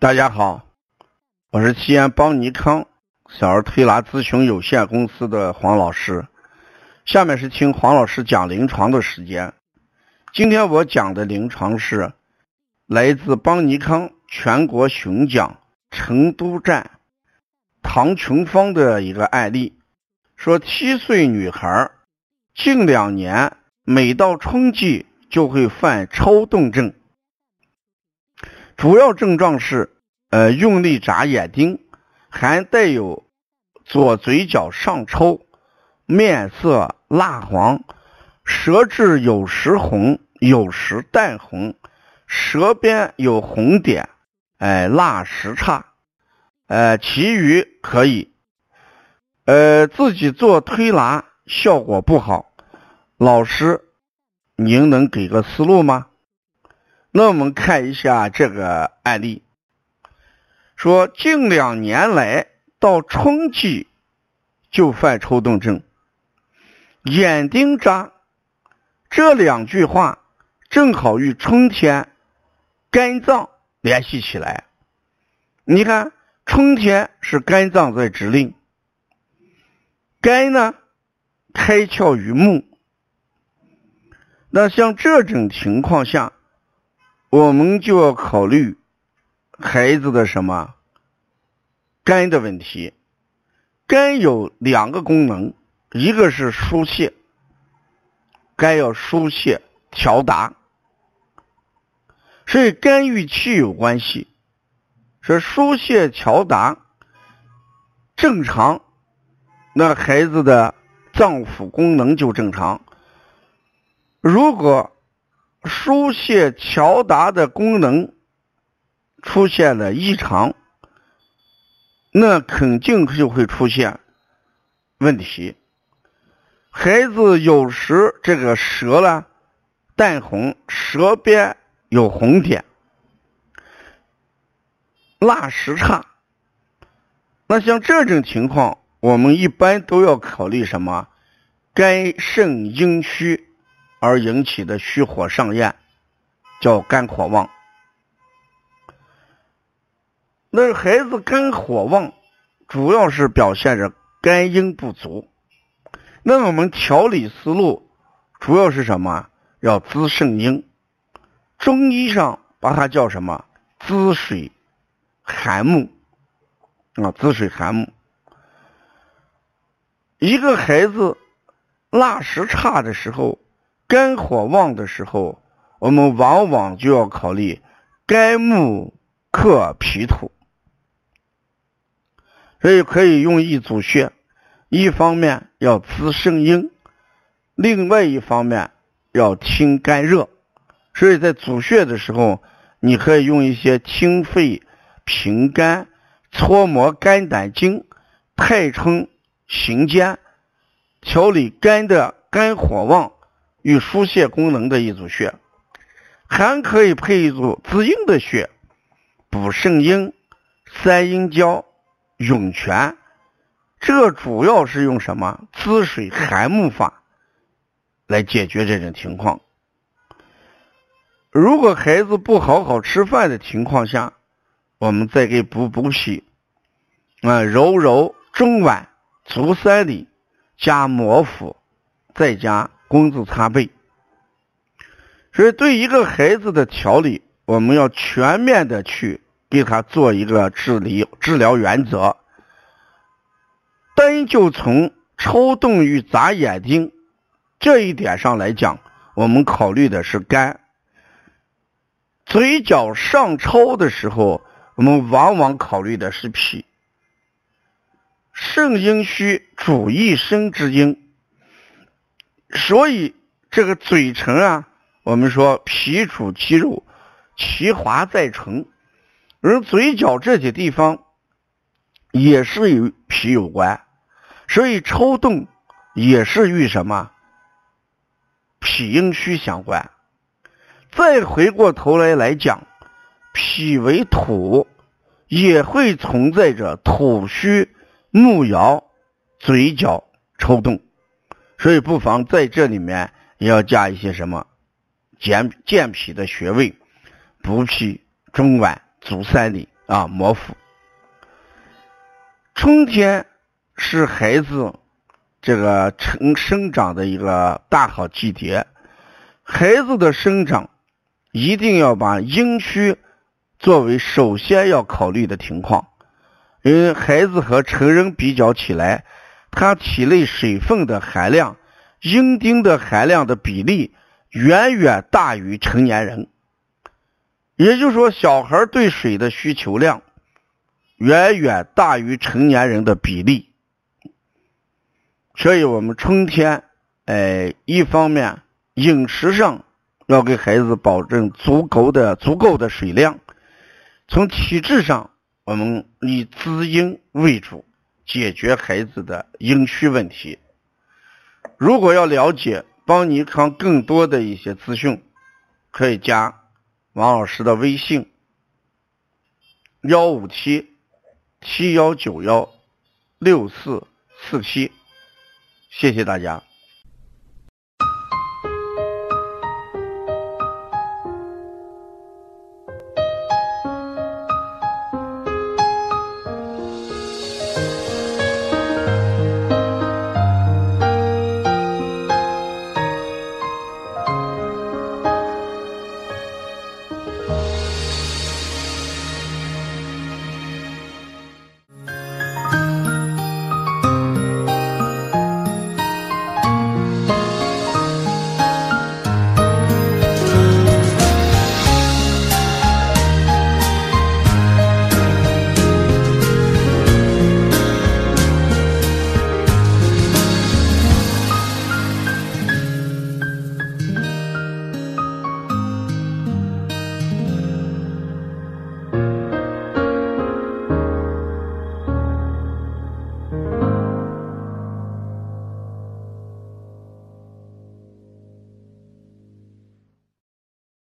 大家好，我是西安邦尼康小儿推拿咨询有限公司的黄老师。下面是听黄老师讲临床的时间。今天我讲的临床是来自邦尼康全国巡讲成都站唐琼芳的一个案例，说七岁女孩近两年每到春季就会犯抽动症。主要症状是，呃，用力眨眼睛，还带有左嘴角上抽，面色蜡黄，舌质有时红，有时淡红，舌边有红点，哎，蜡时差，呃，其余可以，呃，自己做推拿效果不好，老师，您能给个思路吗？那我们看一下这个案例，说近两年来到春季就犯抽动症，眼钉扎，这两句话正好与春天肝脏联系起来。你看，春天是肝脏在指令，肝呢开窍于目，那像这种情况下。我们就要考虑孩子的什么肝的问题。肝有两个功能，一个是疏泄，肝要疏泄调达，所以肝与气有关系。说疏泄调达正常，那孩子的脏腑功能就正常。如果疏泄调达的功能出现了异常，那肯定就会出现问题。孩子有时这个舌呢淡红，舌边有红点，蜡时差。那像这种情况，我们一般都要考虑什么？肝肾阴虚。而引起的虚火上炎，叫肝火旺。那孩子肝火旺，主要是表现着肝阴不足。那我们调理思路主要是什么？要滋肾阴。中医上把它叫什么？滋水涵木啊，滋水涵木。一个孩子腊食差的时候。肝火旺的时候，我们往往就要考虑肝木克脾土，所以可以用一组穴，一方面要滋肾阴，另外一方面要清肝热。所以在组穴的时候，你可以用一些清肺平肝、搓摩肝胆经、太冲行间，调理肝的肝火旺。与疏泄功能的一组穴，还可以配一组滋阴的穴，补肾阴、三阴交、涌泉。这主要是用什么滋水涵木法来解决这种情况。如果孩子不好好吃饭的情况下，我们再给补补脾，啊，揉揉中脘、足三里，加摩腹，再加。工字擦背，所以对一个孩子的调理，我们要全面的去给他做一个治理治疗原则。单就从抽动与眨眼睛这一点上来讲，我们考虑的是肝。嘴角上抽的时候，我们往往考虑的是脾。肾阴虚主一生之阴。所以这个嘴唇啊，我们说脾主肌肉，其华在唇，而嘴角这些地方也是与脾有关，所以抽动也是与什么脾阴虚相关。再回过头来来讲，脾为土，也会存在着土虚目摇、嘴角抽动。所以不妨在这里面也要加一些什么健健脾的穴位，补脾中脘、足三里、啊模糊。春天是孩子这个成生长的一个大好季节，孩子的生长一定要把阴虚作为首先要考虑的情况，因为孩子和成人比较起来，他体内水分的含量、阴丁的含量的比例远远大于成年人。也就是说，小孩对水的需求量远远大于成年人的比例，所以我们春天，哎，一方面饮食上要给孩子保证足够的足够的水量，从体质上，我们以滋阴为主，解决孩子的阴虚问题。如果要了解邦尼康更多的一些资讯，可以加。王老师的微信：幺五七七幺九幺六四四七，谢谢大家。